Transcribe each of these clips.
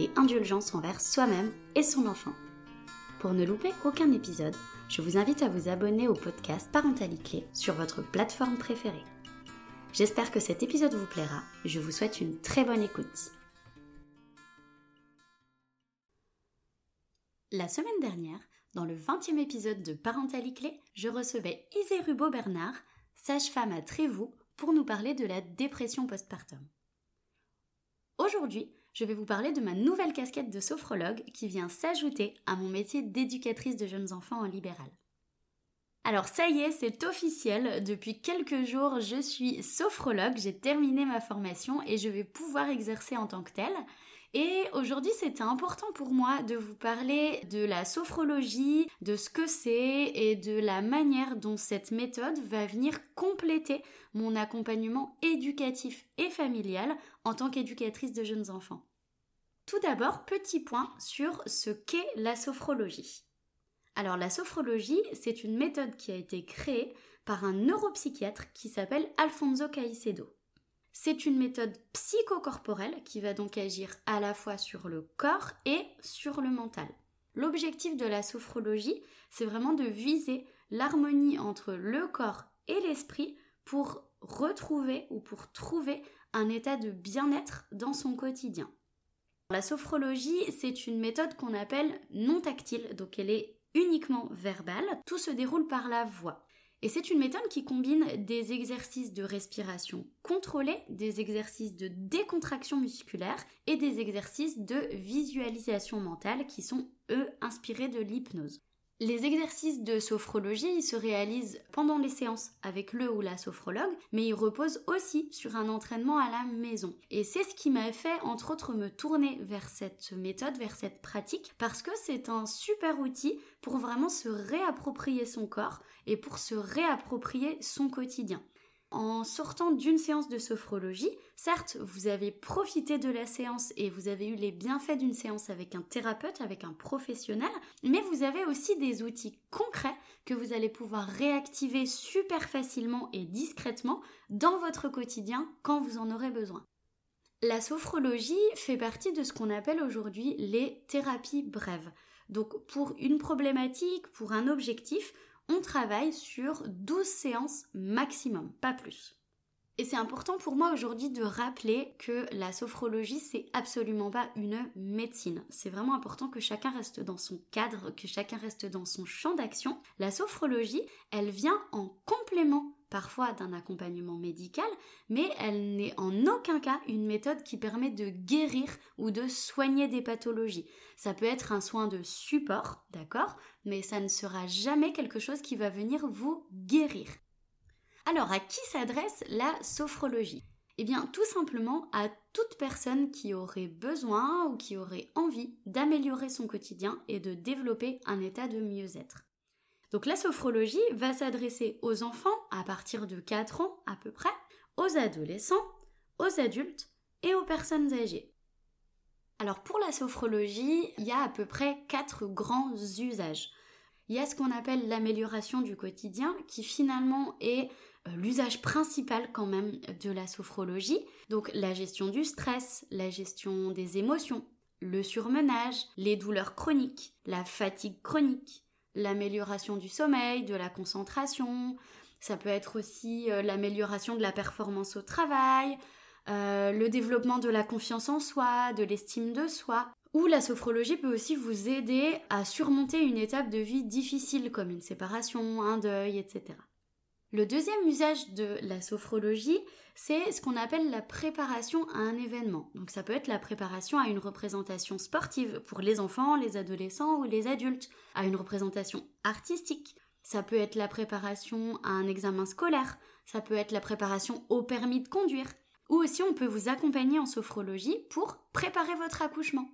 et indulgence envers soi-même et son enfant. Pour ne louper aucun épisode, je vous invite à vous abonner au podcast Parentalité sur votre plateforme préférée. J'espère que cet épisode vous plaira. Je vous souhaite une très bonne écoute. La semaine dernière, dans le 20e épisode de Parentalité, je recevais Isée Rubo Bernard, sage-femme à Trévoux, pour nous parler de la dépression postpartum. Aujourd'hui, je vais vous parler de ma nouvelle casquette de sophrologue qui vient s'ajouter à mon métier d'éducatrice de jeunes enfants en libéral. Alors ça y est, c'est officiel, depuis quelques jours je suis sophrologue, j'ai terminé ma formation et je vais pouvoir exercer en tant que telle. Et aujourd'hui, c'était important pour moi de vous parler de la sophrologie, de ce que c'est et de la manière dont cette méthode va venir compléter mon accompagnement éducatif et familial en tant qu'éducatrice de jeunes enfants. Tout d'abord, petit point sur ce qu'est la sophrologie. Alors la sophrologie, c'est une méthode qui a été créée par un neuropsychiatre qui s'appelle Alfonso Caicedo. C'est une méthode psychocorporelle qui va donc agir à la fois sur le corps et sur le mental. L'objectif de la sophrologie, c'est vraiment de viser l'harmonie entre le corps et l'esprit pour retrouver ou pour trouver un état de bien-être dans son quotidien. La sophrologie, c'est une méthode qu'on appelle non tactile, donc elle est uniquement verbale, tout se déroule par la voix. Et c'est une méthode qui combine des exercices de respiration contrôlés, des exercices de décontraction musculaire et des exercices de visualisation mentale qui sont, eux, inspirés de l'hypnose. Les exercices de sophrologie se réalisent pendant les séances avec le ou la sophrologue, mais ils reposent aussi sur un entraînement à la maison. Et c'est ce qui m'a fait, entre autres, me tourner vers cette méthode, vers cette pratique, parce que c'est un super outil pour vraiment se réapproprier son corps et pour se réapproprier son quotidien en sortant d'une séance de sophrologie, certes, vous avez profité de la séance et vous avez eu les bienfaits d'une séance avec un thérapeute, avec un professionnel, mais vous avez aussi des outils concrets que vous allez pouvoir réactiver super facilement et discrètement dans votre quotidien quand vous en aurez besoin. La sophrologie fait partie de ce qu'on appelle aujourd'hui les thérapies brèves. Donc pour une problématique, pour un objectif, on travaille sur 12 séances maximum, pas plus. Et c'est important pour moi aujourd'hui de rappeler que la sophrologie, c'est absolument pas une médecine. C'est vraiment important que chacun reste dans son cadre, que chacun reste dans son champ d'action. La sophrologie, elle vient en complément parfois d'un accompagnement médical, mais elle n'est en aucun cas une méthode qui permet de guérir ou de soigner des pathologies. Ça peut être un soin de support, d'accord, mais ça ne sera jamais quelque chose qui va venir vous guérir. Alors, à qui s'adresse la sophrologie? Eh bien, tout simplement à toute personne qui aurait besoin ou qui aurait envie d'améliorer son quotidien et de développer un état de mieux-être. Donc la sophrologie va s'adresser aux enfants à partir de 4 ans à peu près, aux adolescents, aux adultes et aux personnes âgées. Alors pour la sophrologie, il y a à peu près quatre grands usages. Il y a ce qu'on appelle l'amélioration du quotidien, qui finalement est euh, l'usage principal quand même de la sophrologie. Donc la gestion du stress, la gestion des émotions, le surmenage, les douleurs chroniques, la fatigue chronique, l'amélioration du sommeil, de la concentration, ça peut être aussi euh, l'amélioration de la performance au travail, euh, le développement de la confiance en soi, de l'estime de soi. Ou la sophrologie peut aussi vous aider à surmonter une étape de vie difficile comme une séparation, un deuil, etc. Le deuxième usage de la sophrologie, c'est ce qu'on appelle la préparation à un événement. Donc ça peut être la préparation à une représentation sportive pour les enfants, les adolescents ou les adultes, à une représentation artistique. Ça peut être la préparation à un examen scolaire, ça peut être la préparation au permis de conduire, ou aussi on peut vous accompagner en sophrologie pour préparer votre accouchement.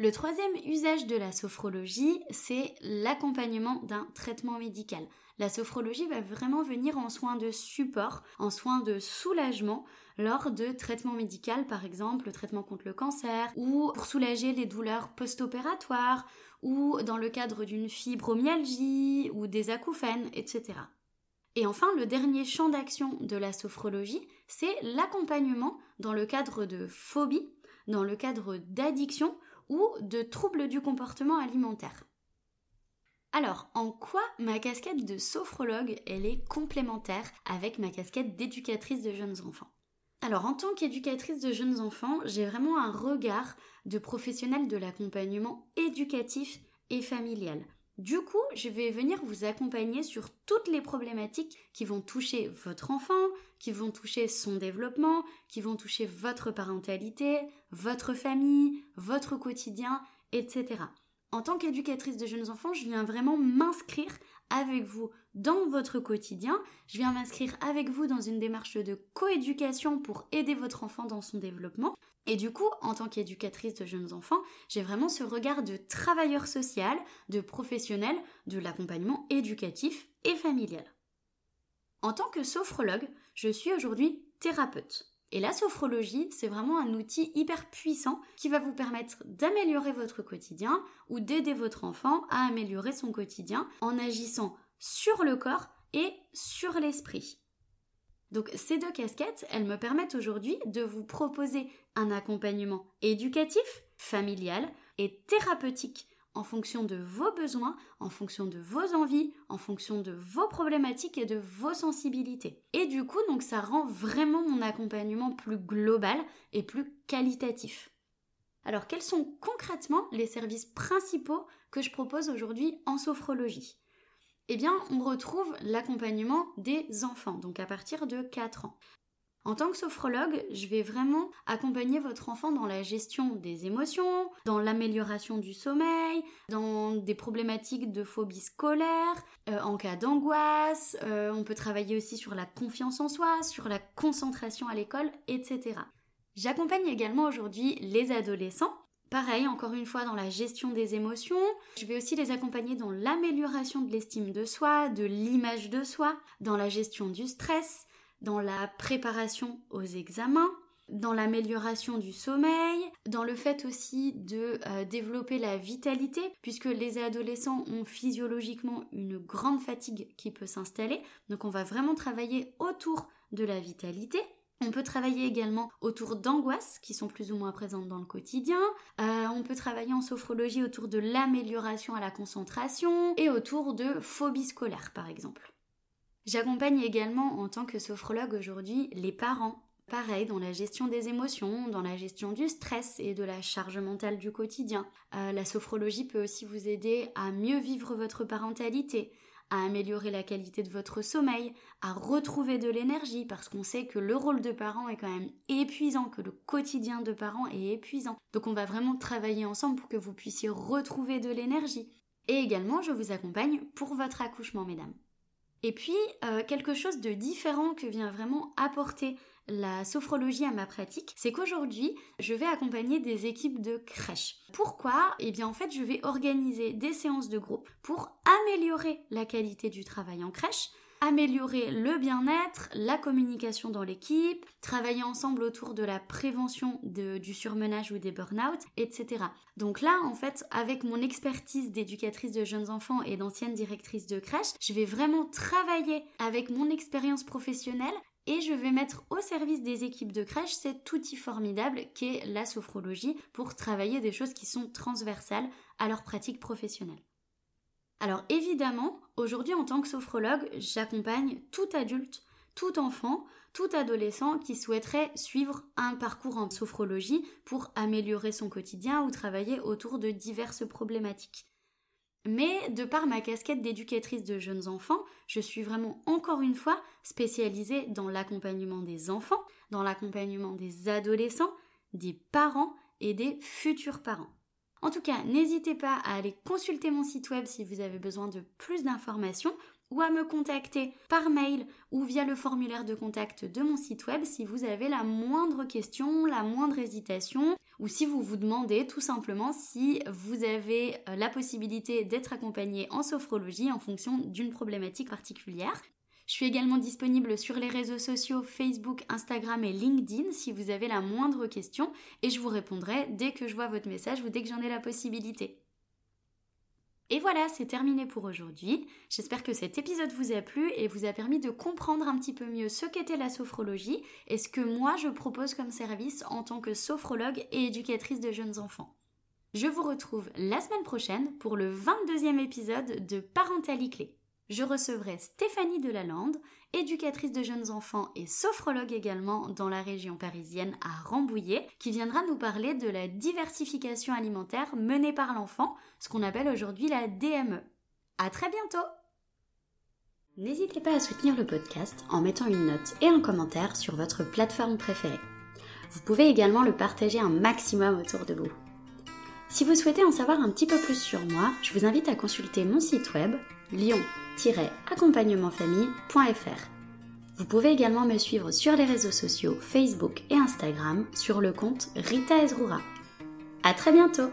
Le troisième usage de la sophrologie, c'est l'accompagnement d'un traitement médical. La sophrologie va vraiment venir en soins de support, en soins de soulagement lors de traitements médicaux, par exemple le traitement contre le cancer, ou pour soulager les douleurs post-opératoires, ou dans le cadre d'une fibromyalgie, ou des acouphènes, etc. Et enfin, le dernier champ d'action de la sophrologie, c'est l'accompagnement dans le cadre de phobie, dans le cadre d'addiction ou de troubles du comportement alimentaire. Alors, en quoi ma casquette de sophrologue, elle est complémentaire avec ma casquette d'éducatrice de jeunes enfants? Alors en tant qu'éducatrice de jeunes enfants, j'ai vraiment un regard de professionnel de l'accompagnement éducatif et familial. Du coup, je vais venir vous accompagner sur toutes les problématiques qui vont toucher votre enfant, qui vont toucher son développement, qui vont toucher votre parentalité, votre famille, votre quotidien, etc. En tant qu'éducatrice de jeunes enfants, je viens vraiment m'inscrire avec vous dans votre quotidien. Je viens m'inscrire avec vous dans une démarche de coéducation pour aider votre enfant dans son développement. Et du coup, en tant qu'éducatrice de jeunes enfants, j'ai vraiment ce regard de travailleur social, de professionnel, de l'accompagnement éducatif et familial. En tant que sophrologue, je suis aujourd'hui thérapeute. Et la sophrologie, c'est vraiment un outil hyper puissant qui va vous permettre d'améliorer votre quotidien ou d'aider votre enfant à améliorer son quotidien en agissant sur le corps et sur l'esprit. Donc ces deux casquettes, elles me permettent aujourd'hui de vous proposer un accompagnement éducatif, familial et thérapeutique en fonction de vos besoins, en fonction de vos envies, en fonction de vos problématiques et de vos sensibilités. Et du coup, donc ça rend vraiment mon accompagnement plus global et plus qualitatif. Alors, quels sont concrètement les services principaux que je propose aujourd'hui en sophrologie? Eh bien, on retrouve l'accompagnement des enfants, donc à partir de 4 ans. En tant que sophrologue, je vais vraiment accompagner votre enfant dans la gestion des émotions, dans l'amélioration du sommeil, dans des problématiques de phobie scolaire, euh, en cas d'angoisse. Euh, on peut travailler aussi sur la confiance en soi, sur la concentration à l'école, etc. J'accompagne également aujourd'hui les adolescents Pareil, encore une fois, dans la gestion des émotions. Je vais aussi les accompagner dans l'amélioration de l'estime de soi, de l'image de soi, dans la gestion du stress, dans la préparation aux examens, dans l'amélioration du sommeil, dans le fait aussi de euh, développer la vitalité, puisque les adolescents ont physiologiquement une grande fatigue qui peut s'installer. Donc on va vraiment travailler autour de la vitalité. On peut travailler également autour d'angoisses qui sont plus ou moins présentes dans le quotidien. Euh, on peut travailler en sophrologie autour de l'amélioration à la concentration et autour de phobie scolaire par exemple. J'accompagne également en tant que sophrologue aujourd'hui les parents. Pareil, dans la gestion des émotions, dans la gestion du stress et de la charge mentale du quotidien. Euh, la sophrologie peut aussi vous aider à mieux vivre votre parentalité, à améliorer la qualité de votre sommeil, à retrouver de l'énergie, parce qu'on sait que le rôle de parent est quand même épuisant, que le quotidien de parent est épuisant. Donc on va vraiment travailler ensemble pour que vous puissiez retrouver de l'énergie. Et également, je vous accompagne pour votre accouchement, mesdames. Et puis, euh, quelque chose de différent que vient vraiment apporter la sophrologie à ma pratique, c'est qu'aujourd'hui, je vais accompagner des équipes de crèche. Pourquoi? Eh bien, en fait, je vais organiser des séances de groupe pour améliorer la qualité du travail en crèche, améliorer le bien-être, la communication dans l'équipe, travailler ensemble autour de la prévention du surmenage ou des burn-out, etc. Donc là, en fait, avec mon expertise d'éducatrice de jeunes enfants et d'ancienne directrice de crèche, je vais vraiment travailler avec mon expérience professionnelle et je vais mettre au service des équipes de crèche cet outil formidable qu'est la sophrologie pour travailler des choses qui sont transversales à leur pratique professionnelle. Alors évidemment, aujourd'hui en tant que sophrologue, j'accompagne tout adulte, tout enfant, tout adolescent qui souhaiterait suivre un parcours en sophrologie pour améliorer son quotidien ou travailler autour de diverses problématiques. Mais de par ma casquette d'éducatrice de jeunes enfants, je suis vraiment encore une fois spécialisée dans l'accompagnement des enfants, dans l'accompagnement des adolescents, des parents et des futurs parents. En tout cas, n'hésitez pas à aller consulter mon site web si vous avez besoin de plus d'informations ou à me contacter par mail ou via le formulaire de contact de mon site web si vous avez la moindre question, la moindre hésitation ou si vous vous demandez tout simplement si vous avez euh, la possibilité d'être accompagné en sophrologie en fonction d'une problématique particulière. Je suis également disponible sur les réseaux sociaux Facebook, Instagram et LinkedIn si vous avez la moindre question et je vous répondrai dès que je vois votre message ou dès que j'en ai la possibilité. Et voilà, c'est terminé pour aujourd'hui. J'espère que cet épisode vous a plu et vous a permis de comprendre un petit peu mieux ce qu'était la sophrologie et ce que moi je propose comme service en tant que sophrologue et éducatrice de jeunes enfants. Je vous retrouve la semaine prochaine pour le 22e épisode de Parentalité Clé je recevrai Stéphanie Delalande, éducatrice de jeunes enfants et sophrologue également dans la région parisienne à Rambouillet, qui viendra nous parler de la diversification alimentaire menée par l'enfant, ce qu'on appelle aujourd'hui la DME. À très bientôt! N'hésitez pas à soutenir le podcast en mettant une note et un commentaire sur votre plateforme préférée. Vous pouvez également le partager un maximum autour de vous. Si vous souhaitez en savoir un petit peu plus sur moi, je vous invite à consulter mon site web lion-accompagnementfamille.fr. Vous pouvez également me suivre sur les réseaux sociaux Facebook et Instagram sur le compte Rita Ezrura. À très bientôt